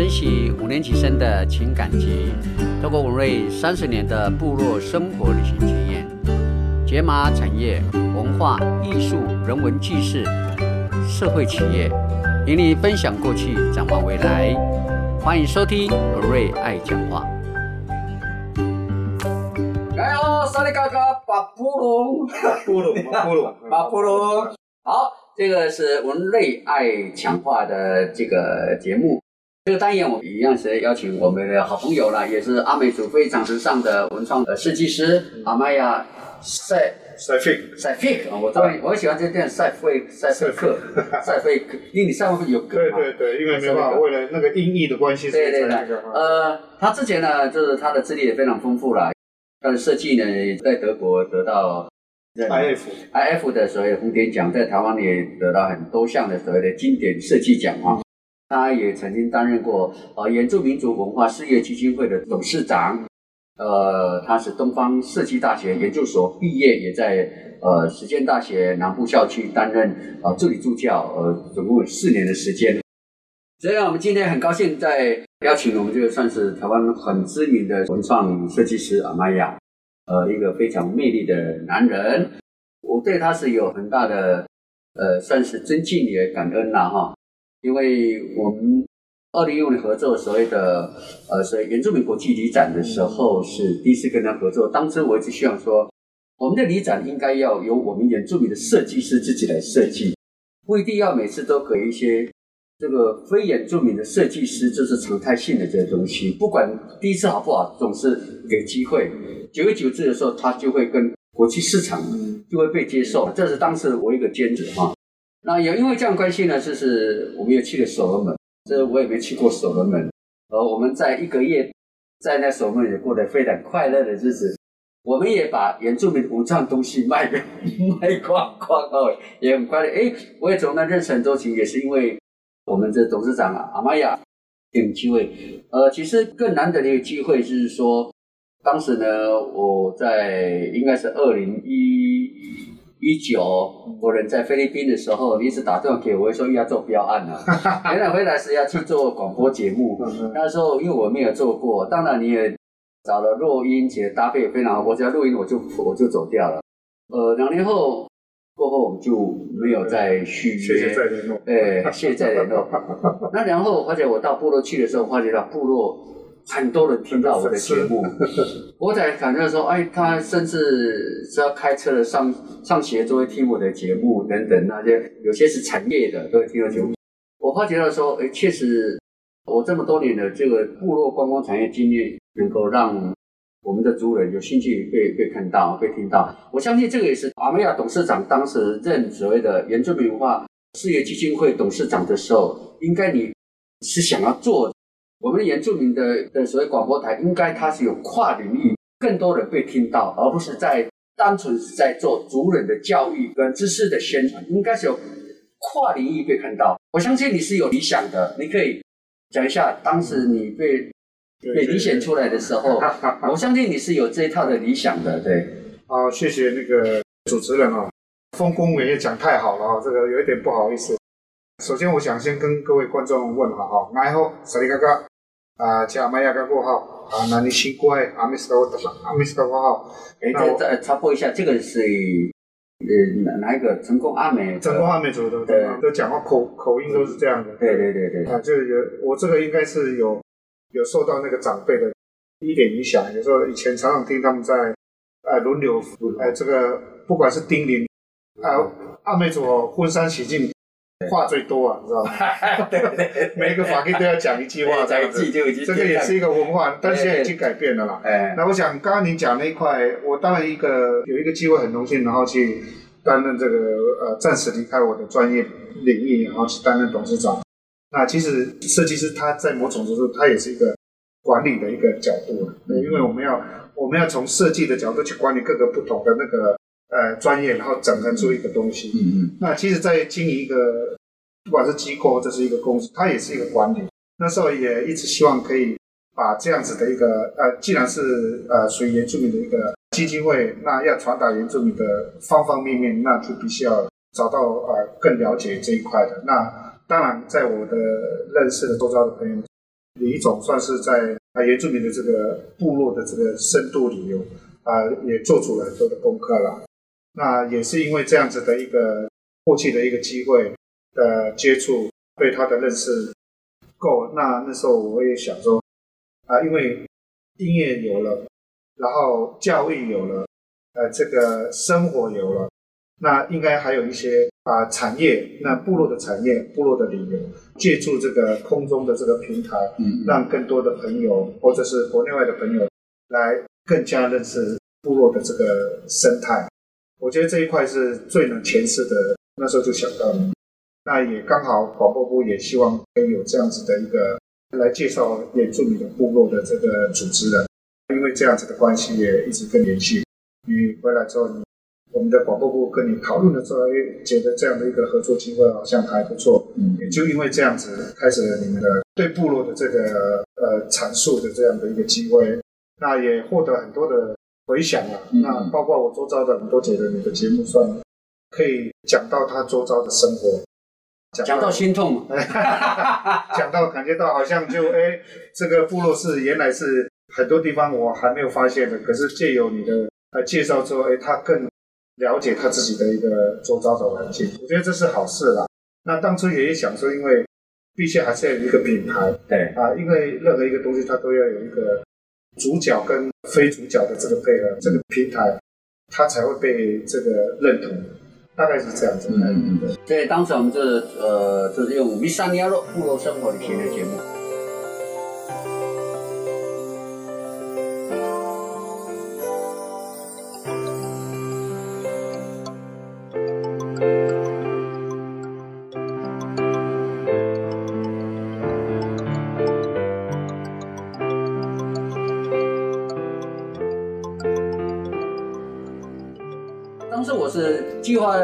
珍惜五年级生的情感集，透过文瑞三十年的部落生活旅行经验，解码产业、文化艺术、人文纪事、社会企业，与你分享过去，展望未来。欢迎收听文瑞爱讲话。来哦，萨利嘎嘎，巴布隆，布鲁，布鲁，巴布隆。好，这个是文瑞爱讲话的这个节目。这个单元我们一样是邀请我们的好朋友了，也是阿美族非常时尚的文创的设计师阿玛亚塞塞费，塞费克。我当然我喜欢这店塞费塞费克塞费克，因为你上面有。对对对，因为没办法，为了那个音译的关系，对对对，呃，他之前呢，就是他的资历也非常丰富了，他的设计呢，在德国得到 IF IF 的所谓的红点奖，在台湾也得到很多项的所谓的经典设计奖啊。他也曾经担任过呃原住民族文化事业基金会的董事长，呃，他是东方设计大学研究所毕业，也在呃实践大学南部校区担任呃助理助教，呃，总共有四年的时间。所以呢，我们今天很高兴在邀请我们这个算是台湾很知名的文创设计师阿玛亚，呃，一个非常魅力的男人，我对他是有很大的呃，算是尊敬也感恩啦哈，因为我们二零一五年合作所谓的呃，所谓原住民国际旅展的时候，是第一次跟他合作。当时我一直希望说，我们的旅展应该要由我们原住民的设计师自己来设计，不一定要每次都给一些这个非原住民的设计师，这是常态性的这些东西。不管第一次好不好，总是给机会。久而久之的时候，他就会跟国际市场就会被接受。这是当时我一个兼职哈。那也因为这样关系呢，就是我们也去了所罗门，这我也没去过所罗门。呃，我们在一个月在那所罗门也过得非常快乐的日子。我们也把原住民文创东西卖个卖光光哦，也很快乐。哎，我也从那认识很多情，也是因为我们的董事长啊阿玛亚给机会。呃，其实更难得的一个机会就是说，当时呢，我在应该是二零一一九，我人在菲律宾的时候，你一直打电话给我，说要做标案啊。原来回来是要去做广播节目，那时候因为我没有做过，当然你也找了录音，且搭配也非常好。我只要录音，我就我就走掉了。呃，两年后过后，我们就没有再续谢谢约。再。哎，谢谢再联络。那然后，而且我到部落去的时候，发觉到部落很多人听到我的节目，我才感觉说，哎，他甚至是要开车的上上学都会听我的节目等等，那些有些是产业的都会听到节目。我发觉到说，哎，确实我这么多年的这个部落观光产业经验，能够让我们的族人有兴趣被被看到、被听到。我相信这个也是阿美亚董事长当时任所谓的原住民文化事业基金会董事长的时候，应该你是想要做我们的原住民的的所谓广播台，应该它是有跨领域，更多人被听到，而不是在单纯是在做族人的教育跟知识的宣传，应该是有跨领域被看到。我相信你是有理想的，你可以讲一下当时你被被理选出来的时候，我相信你是有这一套的理想的，对。好，谢谢那个主持人啊，丰功伟业讲太好了啊，这个有一点不好意思。首先，我想先跟各位观众问好哈，爱好萨利嘎嘎啊，加玛雅嘎过号啊，那你辛苦哎，阿米斯高阿米斯高过号，哎，那我再再插播一下，这个是呃哪哪一个成功阿美？成功阿美族的对都讲话口口音都是这样的。对对对对，啊，就是有我这个应该是有有受到那个长辈的一点影响，有时候以前常常听他们在呃轮流呃这个不管是叮咛，呃阿美族哦婚丧喜庆话最多啊，你知道吗？对 对，每一个法律都要讲一句话这在样子，这个也是一个文化，但现在已经改变了啦。哎，那我想刚刚您讲那一块，我当然一个有一个机会很荣幸，然后去担任这个呃暂时离开我的专业领域，然后去担任董事长。那其实设计师他在某种程度他也是一个管理的一个角度因为我们要我们要从设计的角度去管理各个不同的那个呃专业，然后整合出一个东西。嗯嗯那其实，在经营一个不管是机构或者是一个公司，它也是一个管理。那时候也一直希望可以把这样子的一个呃，既然是呃属于原住民的一个基金会，那要传达原住民的方方面面，那就必须要找到呃更了解这一块的。那当然，在我的认识的周遭的朋友，李总算是在啊原住民的这个部落的这个深度旅游啊，也做出了很多的功课了。那也是因为这样子的一个过去的一个机会的接触，对他的认识够。那那时候我也想说啊，因为音乐有了，然后教育有了，呃，这个生活有了。那应该还有一些啊产业，那部落的产业，部落的旅游，借助这个空中的这个平台，嗯让更多的朋友或者是国内外的朋友来更加认识部落的这个生态。我觉得这一块是最能诠释的。那时候就想到了，那也刚好广播部也希望可以有这样子的一个来介绍原住民的部落的这个组织的，因为这样子的关系也一直跟联系。你回来之后，你我们的广播部跟你讨论的时候，觉得这样的一个合作机会好像还不错，嗯也就因为这样子，开始了你们的对部落的这个呃阐述的这样的一个机会，那也获得很多的回想啊。嗯那包括我周遭的很多觉得你的节目算可以讲到他周遭的生活，讲到心痛嘛，讲到感觉到好像就哎，这个部落是原来是很多地方我还没有发现的，可是借由你的呃介绍之后，哎，他更了解他自己的一个周遭的环境，我觉得这是好事啦。那当初也想说，因为毕竟还是要有一个品牌对，啊，因为任何一个东西它都要有一个主角跟非主角的这个配合，这个平台它才会被这个认同，大概是这样子。嗯嗯嗯，所以当时我们就是呃，就是用米三尼亚洛部落生活旅行的节目。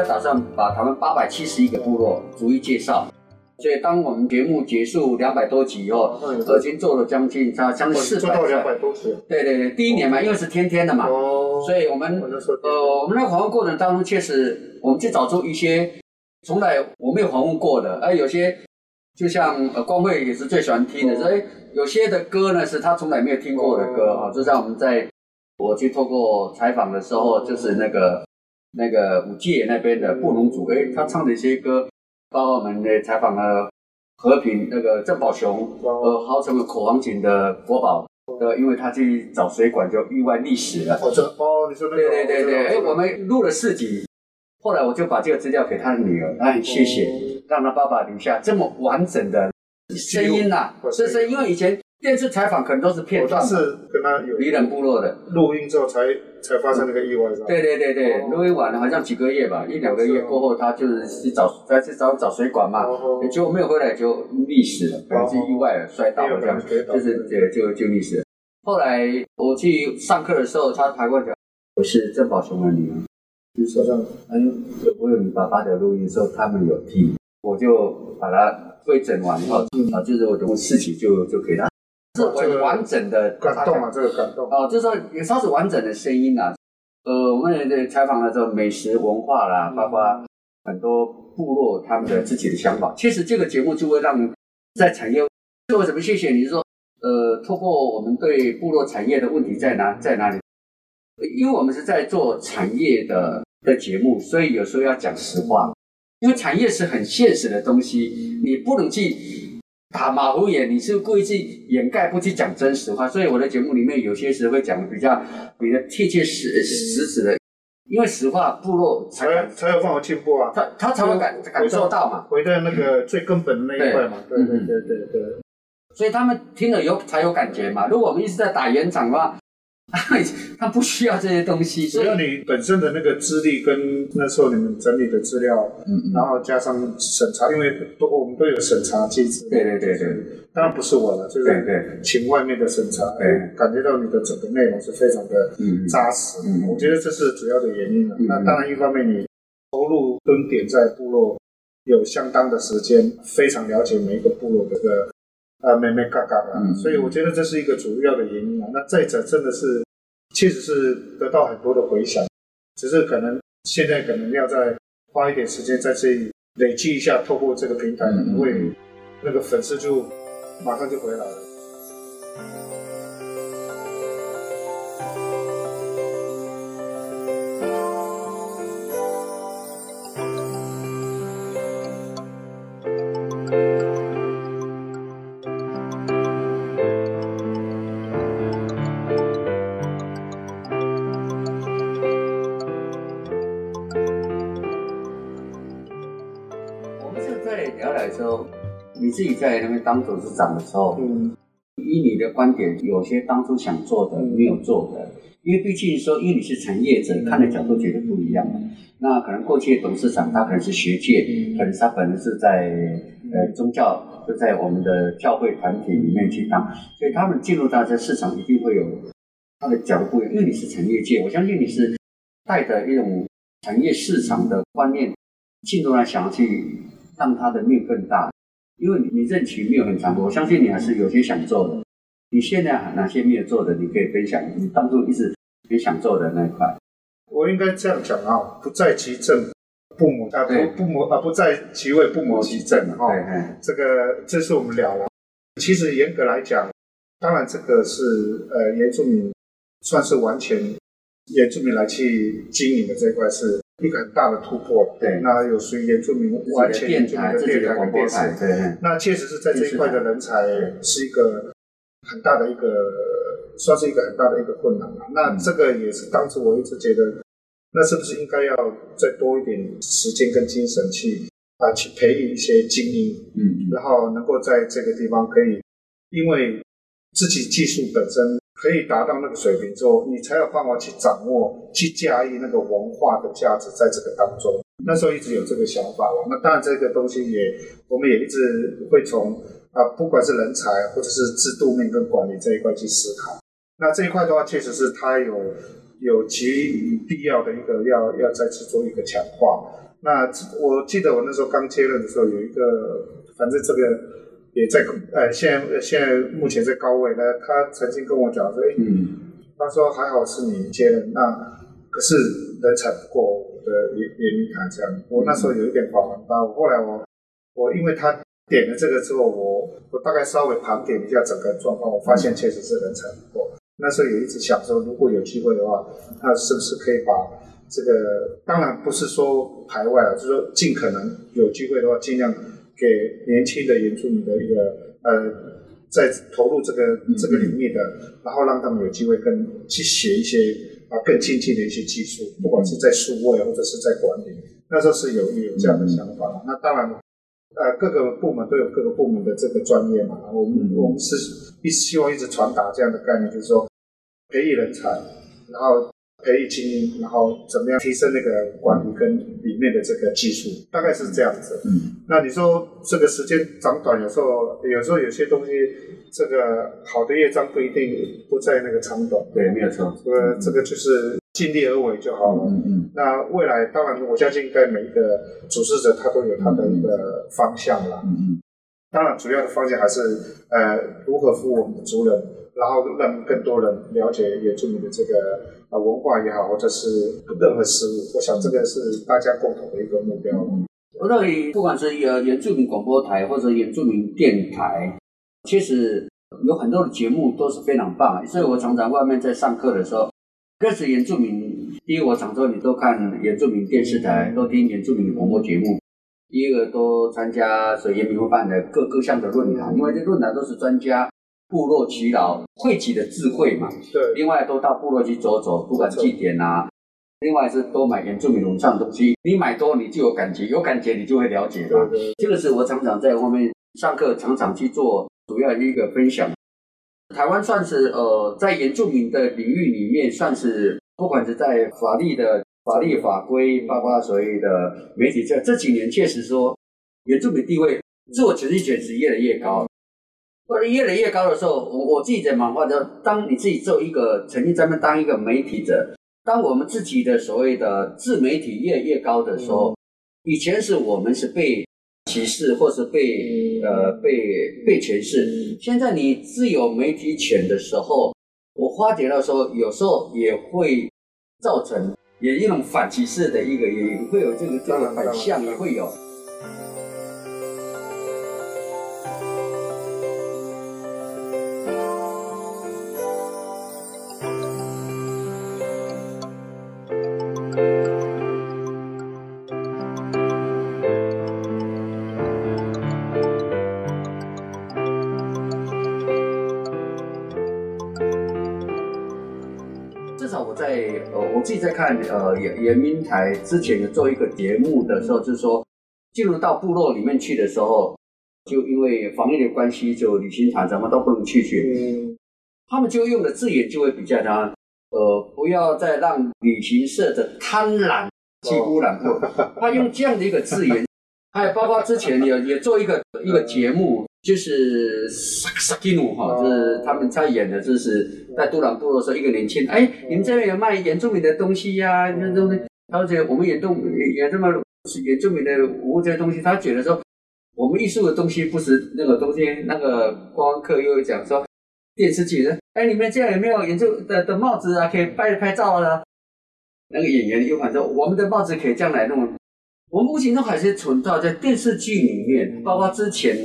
打算把他们八百七十一个部落逐一介绍，所以当我们节目结束两百多集以后，已经做了将近差将近四百做到两百多集。对对对，第一年嘛，因为是天天的嘛，哦，所以我们呃，我们在访问过程当中，确实我们去找出一些从来我没有访问过的，而有些就像呃光辉也是最喜欢听的，所以有些的歌呢是他从来没有听过的歌啊，就像我们在我去透过采访的时候，就是那个那个五界那边的布农族，哎，他唱的一些歌，包括我们的采访了和平那个郑宝雄，呃，号称为口簧琴的国宝。呃，因为他去找水管就意外溺死了。哦，这哦，你说那个，对对对对，哎，我们录了四集，后来我就把这个资料给他的女儿，她很谢谢，让他爸爸留下这么完整的声音呐、哦。这是因为以前电视采访可能都是片段是跟他有离人部落的，录音之后才才发生那个意外，是吧？对对对对，哦。录音完了好像几个月吧，一两个月过后，他就是去找再去找找水管嘛，哦结果没有回来就溺死了，可能是意外了，摔倒了这样，就是就就就溺死了。后来我去上课的时候，他还问我，我是郑宝雄的女儿，就是说让哎呦，我有你爸爸的录音时候，他们有听，我就把它规整完以后，嗯。啊，就是我的事情就就给他，是很完整的感动啊，这个感动。哦，就是说也算是完整的声音啊。呃，我们的采访了这个美食文化啦，包括很多部落他们的自己的想法。其实这个节目就会让在产业，为什么谢谢你是说，呃，透过我们对部落产业的问题在哪在哪里？因为我们是在做产业的的节目，所以有时候要讲实话。因为产业是很现实的东西，你不能去打马虎眼，你是故意去掩盖，不去讲真实话。所以我的节目里面有些时会讲的比较比较贴切实实质的，因为实话部落才才有办法进步啊，他他才会感感受到嘛，回到那个最根本的那一块嘛，对对对对对对。所以他们听了有才有感觉嘛。如果我们一直在打圆场的话，他不需要这些东西，只要你本身的那个资历跟那时候你们整理的资料，嗯然后加上审查，因为都我们都有审查机制。对对对对。当然不是我了，就对是对，请外面的审查，对。感觉到你的整个内容是非常的嗯扎实。嗯我觉得这是主要的原因了。嗯那当然，一方面你投入蹲点在部落有相当的时间，非常了解每一个部落的个呃没没嘎嘎的，嗯所以我觉得这是一个主要的原因啊。那再者，真的是确实是得到很多的回响，只是可能现在可能要再花一点时间在这里累积一下，透过这个平台，可能会那个粉丝就马上就回来了。自己在那边当董事长的时候，嗯以你的观点，有些当初想做的没有做的，因为毕竟说，因为你是产业者，看的角度绝对不一样嘛。那可能过去的董事长他可能是学界，可能他本人是在呃宗教，就在我们的教会团体里面去当，所以他们进入到这市场一定会有他的角度不一样。因为你是产业界，我相信你是带着一种产业市场的观念进入来，想要去让他的命更大。因为你你任期没有很长，我相信你还是有些想做的。你现在哪些没有做的，你可以分享。你当初一直很想做的那一块，我应该这样讲啊，不在其政，不谋啊不不谋啊不在其位，不谋其政哈。对，哎这个这是我们聊了。其实严格来讲，当然这个是呃原住民算是完全原住民来去经营的这一块是一个很大的突破。对那有属于原住民完全原住民的自己的电台跟电广播台，视。对，哎那确实是在这一块的人才是一个很大的一个，算是一个很大的一个困难了。那嗯这个也是当时我一直觉得，那是不是应该要再多一点时间跟精神去啊去培育一些精英，嗯，然后能够在这个地方可以，因为自己技术本身可以达到那个水平之后，你才有办法去掌握、去驾驭那个文化的价值在这个当中。那时候一直有这个想法了。那当然，这个东西也我们也一直会从啊，不管是人才或者是制度面跟管理这一块去思考。那这一块的话，确实是它有有其必要的一个要要再次做一个强化。那我记得我那时候刚接任的时候，有一个，反正这个也在呃，现在呃现在目前在高位呢。他曾经跟我讲说，哎，嗯，他说还好是你接的，那可是人才不够我的原原因他这样。我那时候有一点恍然大悟。后来我我因为他点了这个之后，我我大概稍微盘点一下整个状况，我发现确实是人才不够。那时候也一直想说，如果有机会的话，那是不是可以把这个，当然不是说排外了，就是说尽可能有机会的话，尽量给年轻的原住民的一个呃，在投入这个这个领域的，然后让他们有机会跟去学一些啊更精进的一些技术，不管是在数位或者是在管理，那时候是有有这样的想法。那当然。呃，各个部门都有各个部门的这个专业嘛，我们、嗯我们是一希望一直传达这样的概念，就是说培育人才，然后培育精英，然后怎么样提升那个管理跟里面的这个技术，大概是这样子。嗯，那你说这个时间长短，有时候有时候有些东西，这个好的乐章不一定不在那个长短。对，没有错，这个这个就是尽力而为就好了。嗯嗯那未来当然，我相信应该每一个主事者他都有他的一个方向啦。嗯嗯当然，主要的方向还是呃如何服务我们的族人，然后让更多人了解原住民的这个啊文化也好，或者是任何事物。我想这个是大家共同的一个目标。嗯。我认为，不管是呃原住民广播台或者原住民电台，其实有很多的节目都是非常棒。所以我常常外面在上课的时候，认识原住民，第一我常说你都看原住民电视台，都听原住民的广播节目。第一个都参加水原民会办的各各项的论坛，因为这论坛都是专家部落耆老汇集的智慧嘛。对，另外都到部落去走走，不管祭典啊。另外是多买原住民文创的东西，你买多你就有感觉，有感觉你就会了解嘛。对对这个是我常常在后面上课，常常去做主要的一个分享。台湾算是呃在原住民的领域里面，算是不管是在法律的法律法规，包括所谓的媒体，这这几年确实说原住民地位自我权利权是越来越高。或者越来越高的时候，我我自己在漫画就当你自己做一个曾经咱们当一个媒体者，当我们自己的所谓的自媒体越来越高的时候，以前是我们是被歧视或是被呃被被诠释，现在你自有媒体权的时候，我发觉到说有时候也会造成也一种反歧视的一个也会有这个这个反向也会有。自己在看呃延延明台之前有做一个节目的时候，就是说进入到部落里面去的时候，就因为防疫的关系，就旅行团什么都不能去去，嗯他们就用的字眼就会比较他呃不要再让旅行社的贪婪去污染部落，他用这样的一个字眼，还有包括之前也也做一个一个节目。就是萨萨基努哈，就是他们在演的，就是在杜兰部落的时候，一个年轻人，哎，你们这边有卖原住民的东西呀、那东西，而且我们原住原这么原住民的服务这些东西，他觉得说，我们艺术的东西不是那个东西，那个观光客又会讲说，电视剧的，哎，你们这样有没有原住的的帽子啊，可以拍拍照啊？那个演员又反正，我们的帽子可以这样来弄。我们目前都还是存在在电视剧里面，包括之前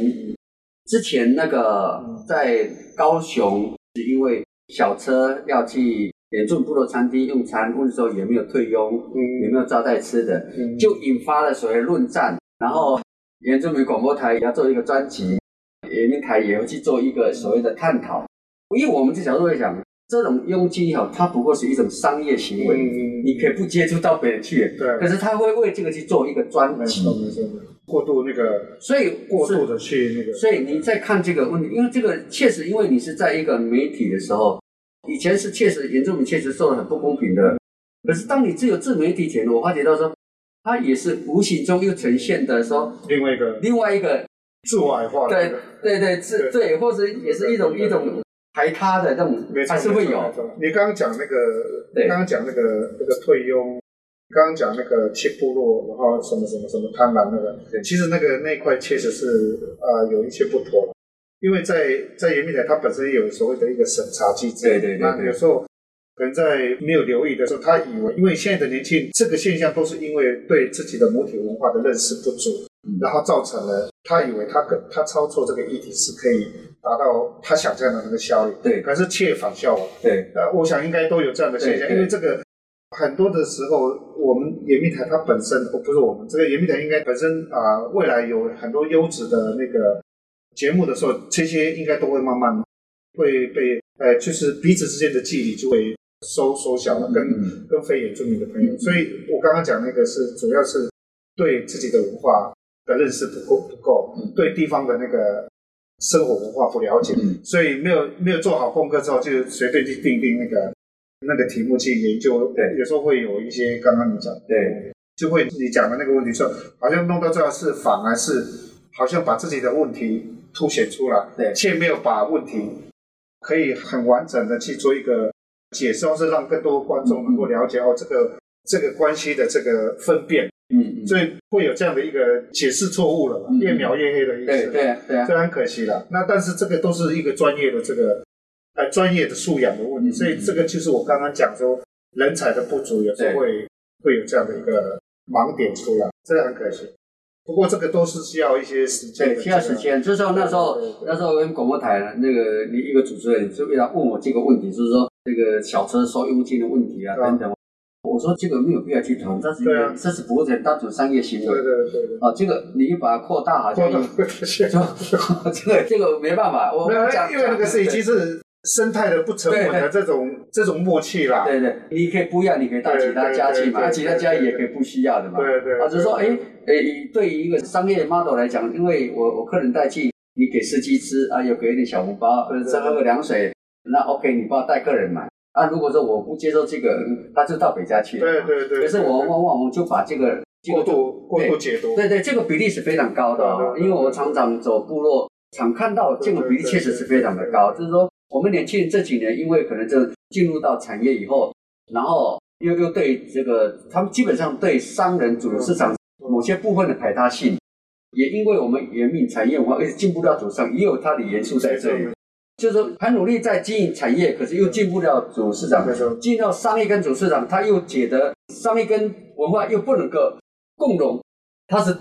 之前那个在高雄，是因为小车要去原住部落餐厅用餐，问说有没有退佣，有没有招待吃的，嗯。就引发了所谓论战。然后原住民广播台也要做一个专辑，原民台也会去做一个所谓的探讨。因为我们这角度来讲，这种佣金也好，它不过是一种商业行为，嗯你可以不接触到别人去，对。可是他会为这个去做一个专没辑过度那个所以过度的去那个，所以你在看这个问题，因为这个确实，因为你是在一个媒体的时候，以前是确实原住民确实受了很不公平的，可是当你自有自媒体前，我发觉到说，它也是无形中又呈现的说另外一个另外一个自我矮化的那对，对对自对，或者也是一种一种排他的这种没，还是会有。你刚刚讲那个，对。刚刚讲那个那个退佣，刚刚讲那个切部落，然后什么什么什么贪婪那个，其实那个那一块确实是啊、呃有一些不妥了，因为在在严密台它本身有所谓的一个审查机制，对对对对。那有时候。可能在没有留意的时候，他以为，因为现在的年轻人这个现象都是因为对自己的母体文化的认识不足，嗯。然后造成了他以为他可他操作这个议题是可以达到他想象的那个效率，对。可是却反效果。对。呃，我想应该都有这样的现象，因为这个很多的时候，我们严密台它本身，哦不是我们这个严密台应该本身啊、未来有很多优质的那个节目的时候，这些应该都会慢慢会被呃，就是彼此之间的距离就会收缩小了，跟、嗯跟非原住民的朋友。所以我刚刚讲那个是主要是对自己的文化的认识不够不够，嗯。对地方的那个生活文化不了解，嗯所以没有没有做好功课之后，就随便去定定那个那个题目去研究，对。有时候会有一些刚刚你讲，对，就会你讲的那个问题，说好像弄到最后是反而是好像把自己的问题凸显出来，对。却没有把问题可以很完整的去做一个解释，或是让更多观众能够了解、哦这个这个关系的这个分辨，嗯嗯，所以会有这样的一个解释错误了嘛，嗯越描越黑的意思。对对对啊，这很可惜了。那但是这个都是一个专业的这个呃专业的素养的问题，嗯所以这个就是我刚刚讲说人才的不足，有时候会会有这样的一个盲点出来，这个很可惜。不过这个都是需要一些时间的，对，需要时间。就是说那时候对对对那时候跟广播台那个一个主持人就为了问我这个问题，就是说这个小车收佣金的问题啊啊等等。我说这个没有必要去谈，这是一对啊个这是不会单纯商业行为对对对。啊。这个你把它扩大，好像 就 这个这个没办法，因为那个是已经是生态的不成文的这种这种默契啦。对对，你可以不要，你可以到其他家去嘛，对对对啊其他家也可以不需要的嘛。对对，啊，只是说，对哎，哎，对于一个商业 model 来讲，因为我我客人带去，你给司机吃啊，又给一点小红包，呃，再喝个凉水，那 OK，你帮我带客人买。啊，如果说我不接受这个，嗯他就到北家去了。对对对，可是我往往我就把这个这过个度过度解读，对对，这个比例是非常高的哦，对对对因为我常常走部落，常看到这个比例确实是非常的高。就是说，我们年轻人这几年，因为可能就进入到产业以后，然后又又对这个，他们基本上对商人主流市场某些部分的排他性，也因为我们严命产业文化，而且进步到主上，也有它的元素在这里。就是说，很努力在经营产业，可是又进不了主市场。进到商业跟主市场，他又觉得商业跟文化又不能够共融，它是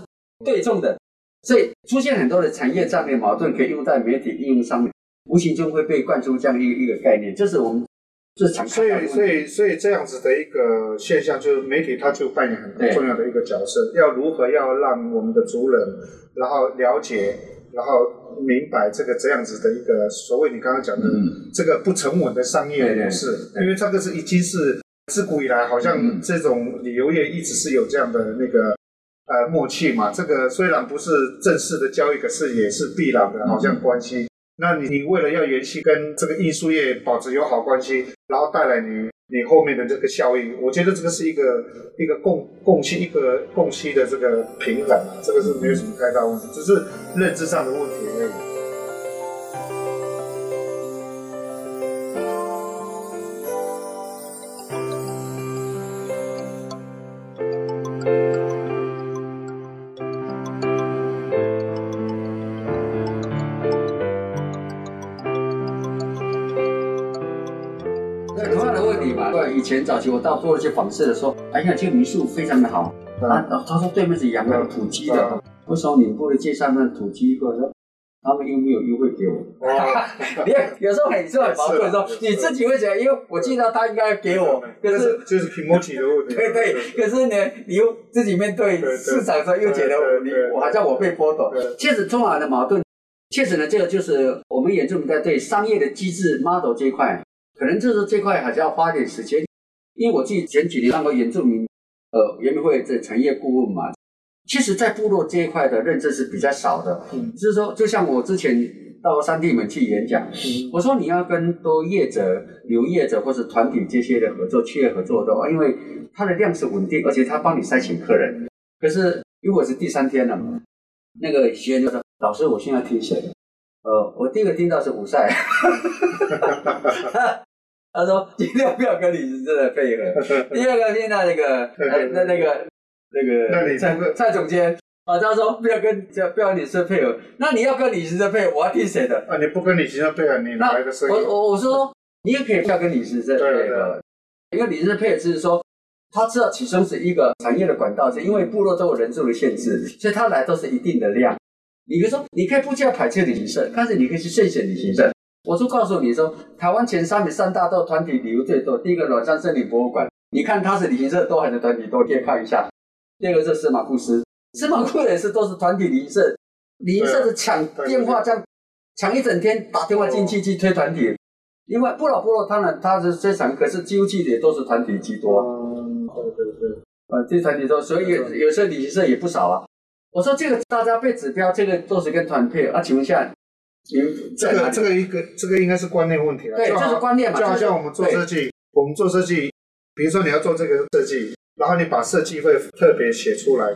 对冲的，所以出现很多的产业战略矛盾，可以用在媒体应用上面，无形中会被灌输这样一个一个概念，这是我们这是常所以，所以，所以这样子的一个现象，就是媒体它就扮演很对重要的一个角色。要如何要让我们的族人，然后了解，然后明白这个这样子的一个所谓你刚刚讲的嗯这个不成稳的商业模式，因为这个是已经是自古以来好像这种旅游业一直是有这样的那个呃默契嘛。这个虽然不是正式的交易，可是也是必然的，好像关系。那你你为了要延续跟这个艺术业保持友好关系，然后带来你你后面的这个效益，我觉得这个是一个一个共共期一个共期的这个平衡，这个是没有什么太大问题，只是认知上的问题而已。的问题嘛，对，以前早期我到做了些访视的时候，哎呀，这个民宿非常的好，啊，他说对面是养了土鸡的，为什么你不能介绍那土鸡过来？说他们又没有优惠给我。你看，有时候很是很矛盾，说你自己会觉得，因为我记得他应该给我，可是就是 c h i 的问题。对对，可是呢，你又自己面对市场的时候，又觉得你我好像我被剥夺。确实，充满了矛盾。确实呢，这个就是我们原住民在对商业的机制 model 这一块，可能就是这块还是要花点时间。因为我自己前几年当过原住民呃原民会这产业顾问嘛，其实，在部落这一块的认知是比较少的。嗯，就是说，就像我之前到山地门去演讲，我说你要跟多业者、流业者或者团体这些的合作、企业合作的话，因为它的量是稳定，而且它帮你筛选客人。可是，如果是第三天了，那个学员就说：“老师，我现在听谁？”呃，我第一个听到是五赛，他说尽量不要跟李时珍的配合。第二个现在那个呃那那个那个蔡蔡总监啊，他说不要跟不要李时配合。那你要跟李时珍配合，我要听谁的？啊，你不跟李时珍配合，你哪来的生意？我我我说你也可以不要跟李时珍配合，因为李时珍配合是说他知道其中是一个产业的管道，是因为部落都有人数的限制，所以他来都是一定的量。你比如说，你可以不叫排斥旅行社，但是你可以去慎选旅行社。我就告诉你说，台湾前三名三大都团体旅游最多，第一个软山森林博物馆，你看它是旅行社多还是团体多，可以看一下。第二个是司马库斯，司马库也是都是团体旅行社，旅行社是抢电话这样抢一整天打电话进去去推团体。另外不老部落当然它是最强，可是几乎去的也都是团体居多。嗯，对对对，呃，这团体多，所以有有时候旅行社也不少啊。我说这个大家被指标，这个都是跟团配啊。请问一下，您这个这个一个这个应该是观念问题了。对，就是观念嘛。就好像我们做设计，我们做设计，比如说你要做这个设计，然后你把设计费特别写出来，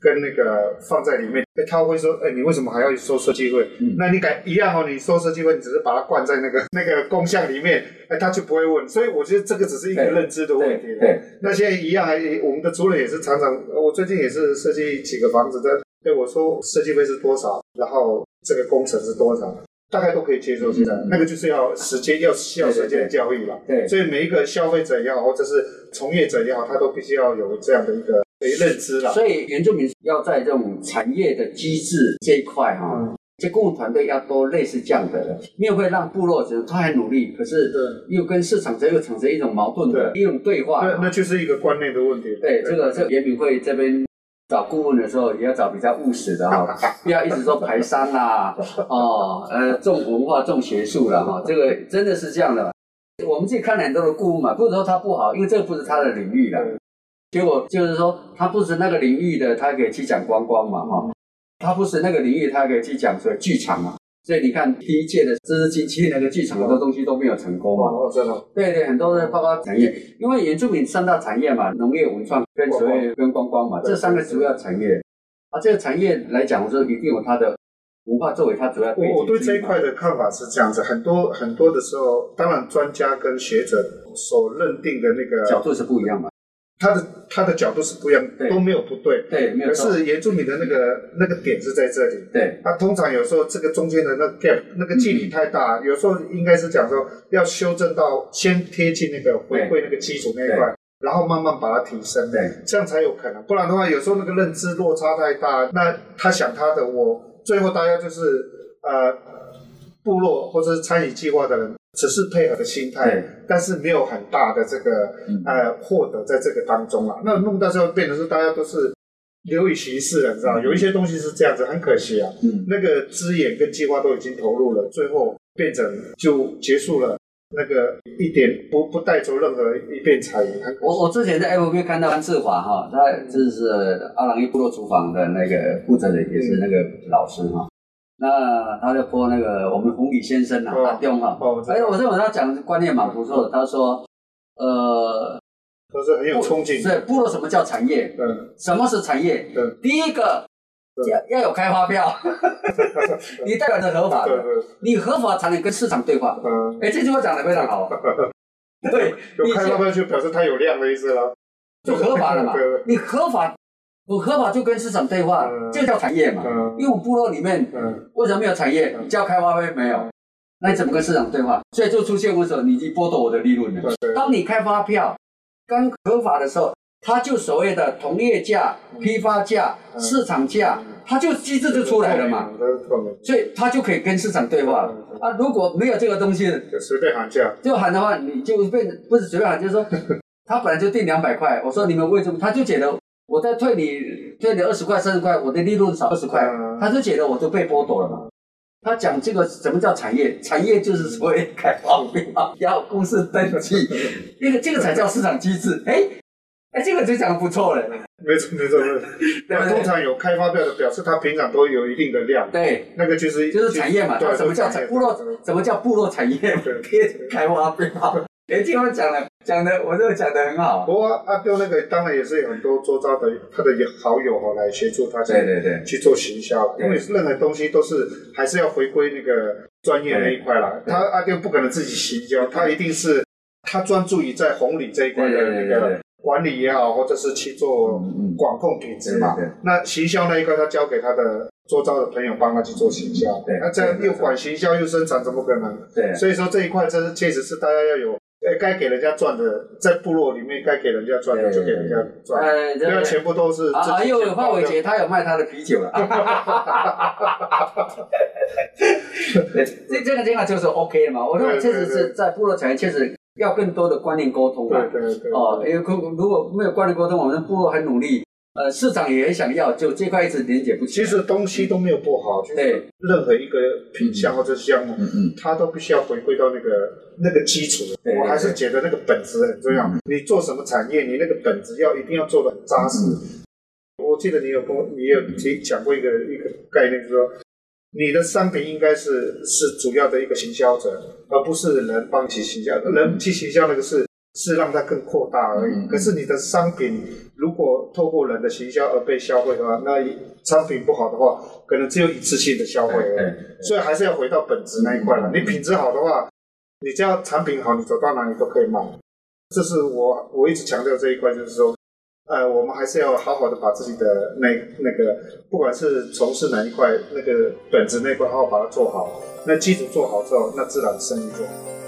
跟那个放在里面，他会说，哎，你为什么还要收设计费？那你改一样哦，你收设计费，你只是把它灌在那个那个工项里面，哎，他就不会问。所以我觉得这个只是一个认知的问题。对，那现在一样，还我们的主任也是常常，我最近也是设计几个房子的。对我说设计费是多少，然后这个工程是多少，大概都可以接受。现在那个就是要时间，要需要时间的教育了。对，所以每一个消费者也好，或者是从业者也好，他都必须要有这样的一个认知了。所以原住民要在这种产业的机制这一块哈，这顾问团队要多类似这样的，因为会让部落者他很努力，可是又跟市场者又产生一种矛盾的一种对话。对那就是一个观念的问题。对，这个这原民会这边。找顾问的时候也要找比较务实的哈，不要一直说排山啦，哦，呃，重文化重学术了哈，这个真的是这样的。我们自己看了很多的顾问嘛，不是说他不好，因为这个不是他的领域的。结果就是说他不是那个领域的，他可以去讲观光嘛哈，他不是那个领域，他可以去讲说剧场嘛。所以你看第一届的知识经济那个剧场很多东西都没有成功嘛。哦，真的。对对，很多的包括产业，因为原住民三大产业嘛，农业、文创跟所谓跟观光嘛，这三个主要产业。啊，这个产业来讲，我说一定有它的文化作为它主要。我我对这一块的看法是这样子，很多很多的时候，当然专家跟学者所认定的那个角度是不一样嘛。他的他的角度是不一样，都没有不对，对，没有可是原住民的那个那个点是在这里，对。他通常有时候这个中间的那 gap 那个距离太大，有时候应该是讲说要修正到先贴近那个回馈那个基础那一块，然后慢慢把它提升，对，这样才有可能。不然的话，有时候那个认知落差太大，那他想他的，我最后大家就是呃部落或者是参与计划的人。只是配合的心态，但是没有很大的这个呃获得在这个当中啊。那弄到时候变成是大家都是流于形式了，你知道？有一些东西是这样子，很可惜啊。嗯那个资源跟计划都已经投入了，最后变成就结束了。那个一点不不带走任何一片彩云。我我之前在 F B 看到潘志华哈，他就是阿朗伊部落厨房的那个负责人，也是那个老师哈。那他就播那个我们红礼先生啊，阿东啊。哦，哎，我认为他讲的观念蛮不错的。他说，呃，他是很有憧憬。是部落什么叫产业？嗯，什么是产业？对，第一个要要有开发票，你代表着合法的，你合法才能跟市场对话。嗯，哎，这句话讲的非常好。对，有开发票就表示它有量的意思了，就合法了嘛。你合法。不合法就跟市场对话，这叫产业嘛？因为我部落里面为什么没有产业？你叫开发费没有？那你怎么跟市场对话？所以就出现为什么你剥夺我的利润了？当你开发票刚合法的时候，它就所谓的同业价、批发价、市场价，它就机制就出来了嘛。所以它就可以跟市场对话。啊，如果没有这个东西，就随便喊价，就喊的话，你就变不是随便喊，就是说 他本来就定两百块，我说你们为什么？他就觉得。我再退你退你二十块三十块，我的利润少二十块，他就觉得我就被剥夺了嘛。他讲这个什么叫产业？产业就是所谓开发票，要公司登记，那个这个才叫市场机制。哎哎，这个就讲的不错了。没错没错没错。那通常有开发票的，表示他平常都有一定的量。对，那个就是就是产业嘛。对，什么叫产部落？什么叫部落产业？开发票。哎，听我讲了，讲的我这个讲的很好。不过阿彪那个当然也是有很多周遭的他的好友哈来协助他去对对对去做行销，因为任何东西都是还是要回归那个专业那一块啦。他阿彪不可能自己行销，他一定是他专注于在红领这一块的那个管理也好，或者是去做管控品质嘛。那行销那一块他交给他的周遭的朋友帮他去做行销。那这样又管行销又生产，怎么可能？对，所以说这一块真是确实是大家要有。哎，该给人家赚的，在部落里面该给人家赚的就给人家赚，不要全部都是。啊，又有范伟杰，他有卖他的啤酒了。这这个这个就是 OK 的嘛？我认为确实是在部落产业，确实要更多的观念沟通啊。对对对。哦，因为如果没有观念沟通，我们部落很努力。呃，市场也很想要，就这块一直连接不起其实东西都没有不好，就是任何一个品相或者项目，嗯嗯，它都必须要回归到那个那个基础。我还是觉得那个本质很重要。你做什么产业，你那个本质要一定要做的很扎实。我记得你有跟我，你有提讲过一个一个概念，就是说，你的商品应该是是主要的一个行销者，而不是人帮其行销。人去行销那个是。是让它更扩大而已。可是你的商品如果透过人的行销而被消费的话，那商品不好的话，可能只有一次性的消费而已。所以还是要回到本质那一块了。你品质好的话，你只要产品好，你走到哪里都可以卖。这是我我一直强调这一块，就是说，呃，我们还是要好好的把自己的那那个，不管是从事哪一块，那个本质那一块，好好把它做好。那基础做好之后，那自然生意做。最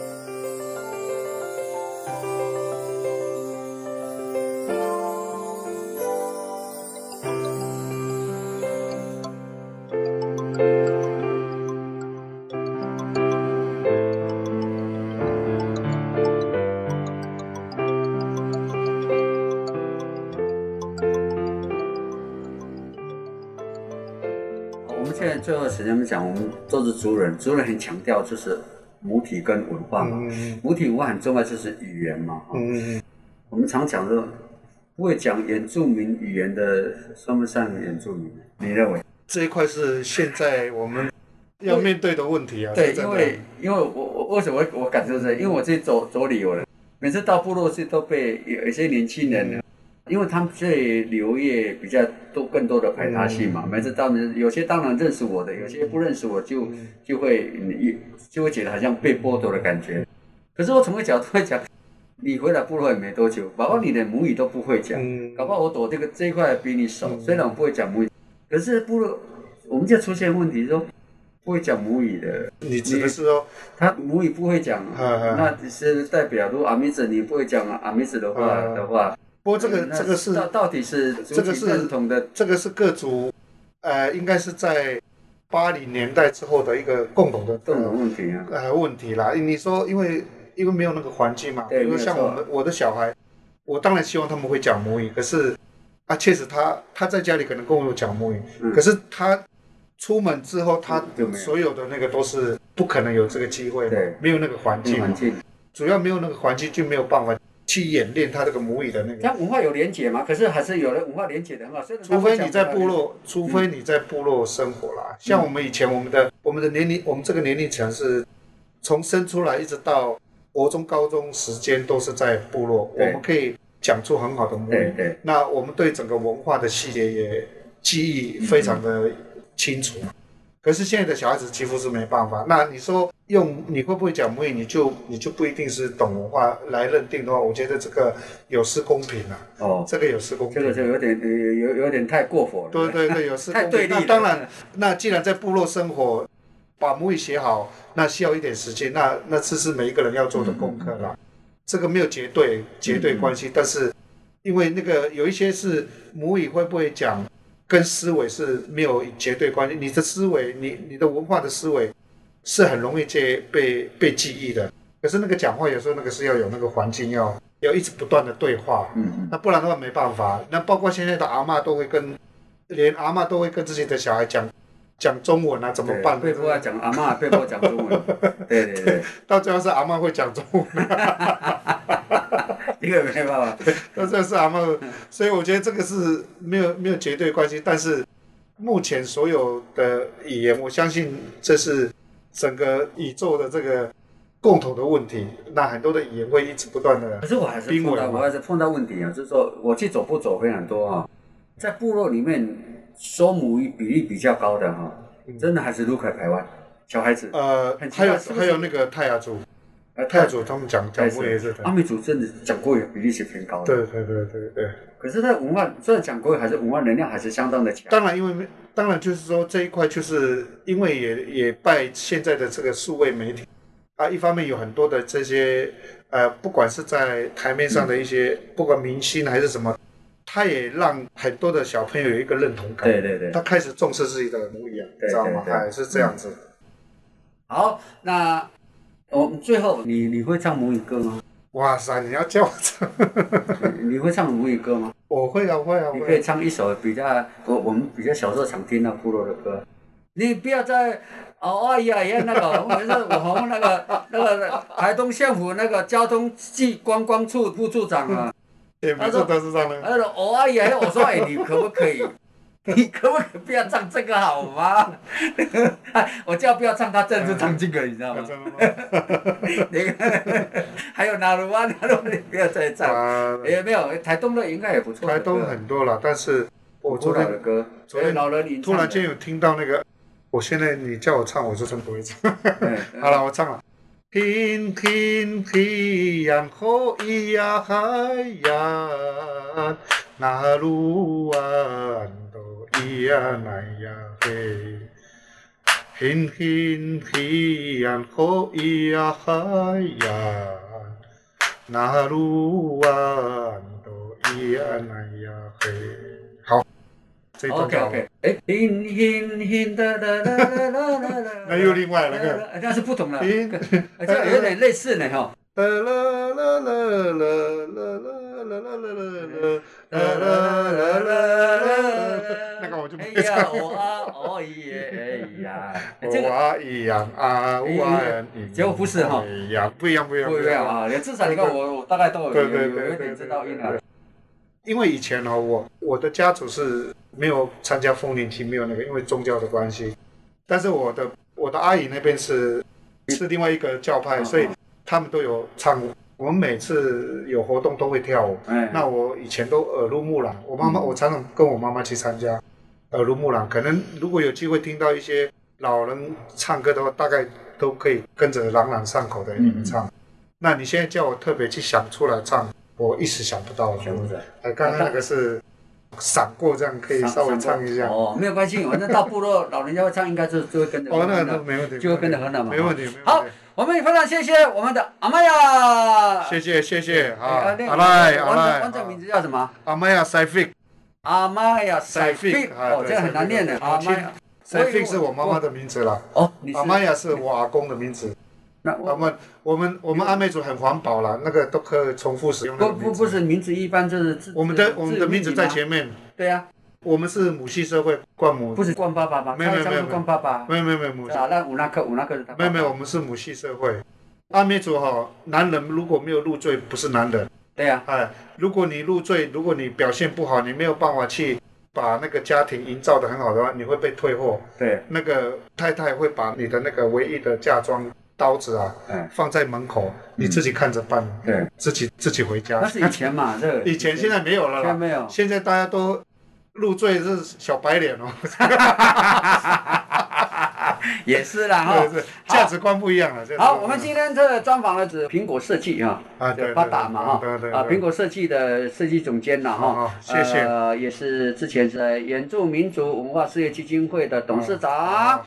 都是族人，族人很强调就是母体跟文化嘛，母体文化很重要，就是语言嘛。嗯我们常讲说，不会讲原住民语言的算不算原住民？你认为？这一块是现在我们要面对的问题啊。对，因为因为我我为什么我感受这？因为我自己走走旅游了，每次到部落去都被有一些年轻人。因为他们对旅游业比较多更多的排他性嘛，每次当然有些当然认识我的，有些不认识我就就会你就会觉得好像被剥夺的感觉。可是我从个角度来讲，你回来部落也没多久，包括你的母语都不会讲，搞不好我躲这个这一块比你熟。虽然我不会讲母语，可是部落我们就出现问题，说不会讲母语的，你指的是说？他母语不会讲，那是代表如果阿米子你不会讲阿米子的话的话。不过这个这个是到到底是这个是认同的，这个是各族，呃，应该是在八零年代之后的一个共同的共同问题啊，呃，问题啦。你说因为因为没有那个环境嘛，比如像我们我的小孩，我当然希望他们会讲母语，可是啊，确实他他在家里可能跟我讲母语，可是他出门之后，他所有的那个都是不可能有这个机会，对，没有那个环境。主要没有那个环境，就没有办法去演练他这个母语的那个。它文化有连结嘛？可是还是有的文化连结的很好。虽然它除非你在部落，除非你在部落生活啦。像我们以前，我们的我们的年龄，我们这个年龄层是从生出来一直到国中、高中时间都是在部落，我们可以讲出很好的母语。那我们对整个文化的细节也记忆非常的清楚。可是现在的小孩子几乎是没办法。那你说用你会不会讲母语，你就你就不一定是懂文化来认定的话，我觉得这个有失公平了、哦，这个有失公平。这个就有点呃有有点太过火了。对对对，有失 公平。太对立。那当然，那既然在部落生活，把母语写好，那需要一点时间，那那这是每一个人要做的功课啦。这个没有绝对绝对关系，但是因为那个有一些是母语会不会讲，跟思维是没有绝对关系。你的思维，你你的文化的思维是很容易被被被记忆的。可是那个讲话有时候那个是要有那个环境，要要一直不断的对话。嗯嗯，那不然的话没办法。那包括现在的阿妈都会跟，连阿妈都会跟自己的小孩讲讲中文啊，怎么办？被迫要讲阿妈，被迫讲中文。对对对，到最后是阿妈会讲中文，这个没办法。到最后是阿妈，所以我觉得这个是没有没有绝对关系。但是目前所有的语言，我相信这是整个宇宙的这个共同的问题。那很多的语言会一直不断的可是我还是碰到，我还是碰到问题啊，就是说我去走步走非常多哈，在部落里面说母语比例比较高的哈，真的还是卢凯台湾小孩子，呃还有还有那个泰雅族，呃泰雅族他们讲讲国语也是的阿。美族真的讲国语比例是偏高的，对对对对对。可是，在文化虽然讲国语，还是文化能量还是相当的强。当然，因为没当然就是说这一块，就是因为也也拜现在的这个数位媒体啊，一方面有很多的这些呃，不管是在台面上的一些，不管明星还是什么，他也让很多的小朋友有一个认同感，对对对，他开始重视自己的母语啊，你对知道吗？对对哎，是这样子。好，那我们最后你你会唱母语歌吗？哇塞，你要叫我唱，你 你会唱母语歌吗？我会啊，会啊，你可。以唱一首比较我我们比较小时候常听到部落的歌。你不要再哦哎呀呀那个，我们是我们那个 那个台东县府那个交通暨观光处副处长啊，也不是都是这样的。他说哦哎呀，我说哎你可不可以？你可不可以不要唱这个好吗？我叫不要唱，他真的是唱这个，你知道吗？真的吗？那个还有哪路啊哪路，你不要再唱。啊，也没有，台东的应该也不错。台东很多了，但是我我昨天老的歌，昨天老人吟唱的突然间有听到那个，我现在你叫我唱，我就真不会唱。嗯好了，我唱了。天天天然好咿呀嗨呀，哪路安咿呀懒呀嘿嘿嘿嘿呀吼咿呀哈呀那路弯多咿呀懒呀嘿好这个 okok 哒哒哒哒哒哒哒。那又另外那个那是不同的 这有点类似呢哈。啦啦啦啦啦啦啦。啦啦啦啦啦，啦啦啦啦啦啦，那个我就没唱。哎呀，我阿阿姨耶，哎呀，我阿姨呀，阿我阿姨，就不是哈，哎呀，不一样不一样。不一样啊，你至少你看我，我大概都有有一点知道一点。因为以前哈，我我的家族是没有参加风年期，没有那个，因为宗教的关系。但是我的我的阿姨那边是是另外一个教派，所以他们都有唱。我们每次有活动都会跳舞。哎，那我以前都耳濡目染，我妈妈、嗯我常常跟我妈妈去参加耳濡目染。可能如果有机会听到一些老人唱歌的话，大概都可以跟着朗朗上口的吟唱。那你现在叫我特别去想出来唱，我一时想不到刚刚那个是闪过，这样可以稍微唱一下。哦，没有关系，反正到部落老人家会唱，应该就就会跟着。哦，那那没问题，就会跟着和了嘛。没问题。好，我们非常谢谢我们的阿玛亚。谢谢谢谢啊，哎那阿赖阿赖，完整名字叫什么？阿玛亚塞菲，阿玛亚塞菲。哦，这个很难念的。阿玛亚。塞菲是我妈妈的名字啦。哦，阿玛亚是我阿公的名字。那我我们我们我们阿美族很环保啦，那个都可以重复使用不。不不是名字一般就是字。我们的我们的名字在。前面，对呀，我们是母系社会冠母，不是冠爸爸吗？没有没有没有冠爸爸。没有没有没有母系，啊，那五那克五那克是他爸爸。没有没有，我们是母系社会。阿美族哈，男人如果没有入赘，不是男人。对呀、哎，如果你入赘，如果你表现不好，你没有办法去把那个家庭营造的很好的话，你会被退货。对，那个太太会把你的那个唯一的嫁妆刀子啊，嗯，放在门口，你自己看着办，对，自己自己回家。那。是以前嘛，这个 以前现在没有了啦，现在没有，现在大家都入赘是小白脸哦，也是啦 哈。价值观不一样了。好，我们今天这个专访的是苹果设计哈，啊，对对八达嘛哈，对对对。啊，苹果设计的设计总监呐好哈好，谢谢。呃，也是之前是原住民族文化事业基金会的董事长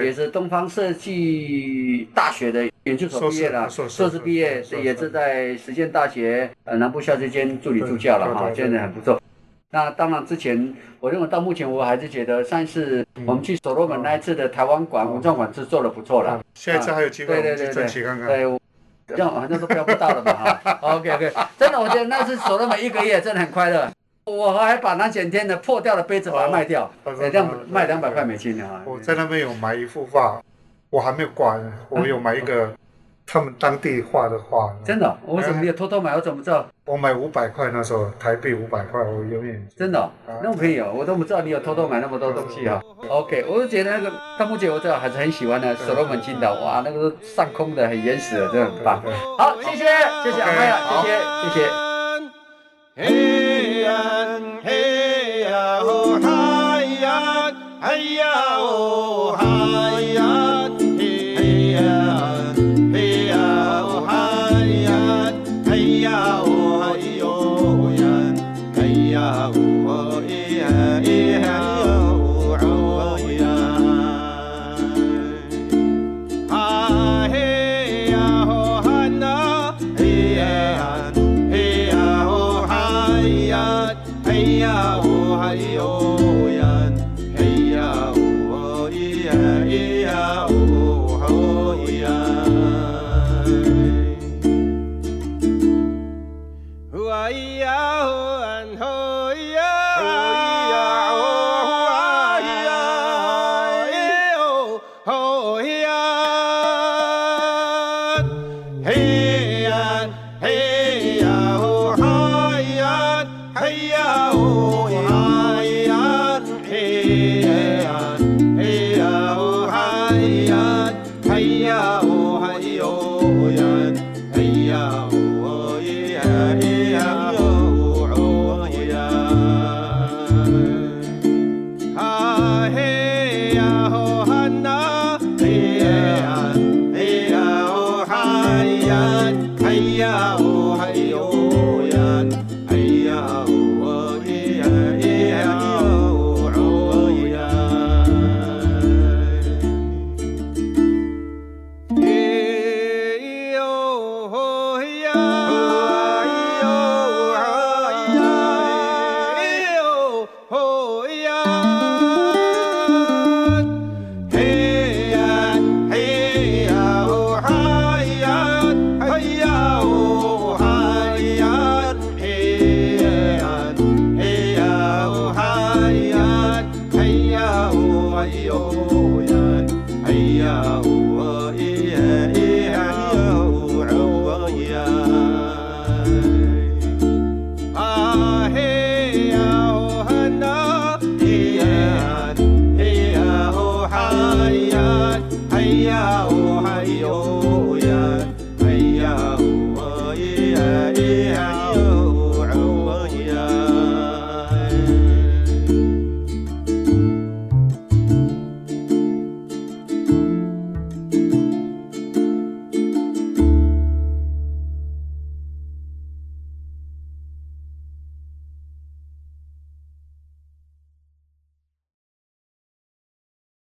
也是东方设计大学的研究所毕业了，硕士硕士毕业，也是在实践大学呃南部校区间助理助教了哈，真的很不错。那当然，之前我认为到目前我还是觉得上一次我们去所罗门那一次的台湾馆文创馆是做的不错了。下一次还有机会，我们去对对对对争取看看。对，我这样好像都标不到了嘛哈。OK OK，真的，我觉得那次守了每一个月真的很快乐。我还把那前天的破掉的杯子把它卖掉，这样卖两百块美金的啊。我在那边有买一幅画，我还没有挂呢，我有买一个他们当地画的画。真的哦，我为什么你有偷偷买？我怎么知道？我买五百块，那时候台币五百块，我永远真的哦啊那么便宜哦，我都不知道你有偷偷买那么多东西啊。OK，我就觉得那个到目前为止还是很喜欢的所罗门金岛，哇，那个都上空的很原始的，真的很棒。好，谢谢，谢谢阿麦亚，谢谢，谢谢。嘿呀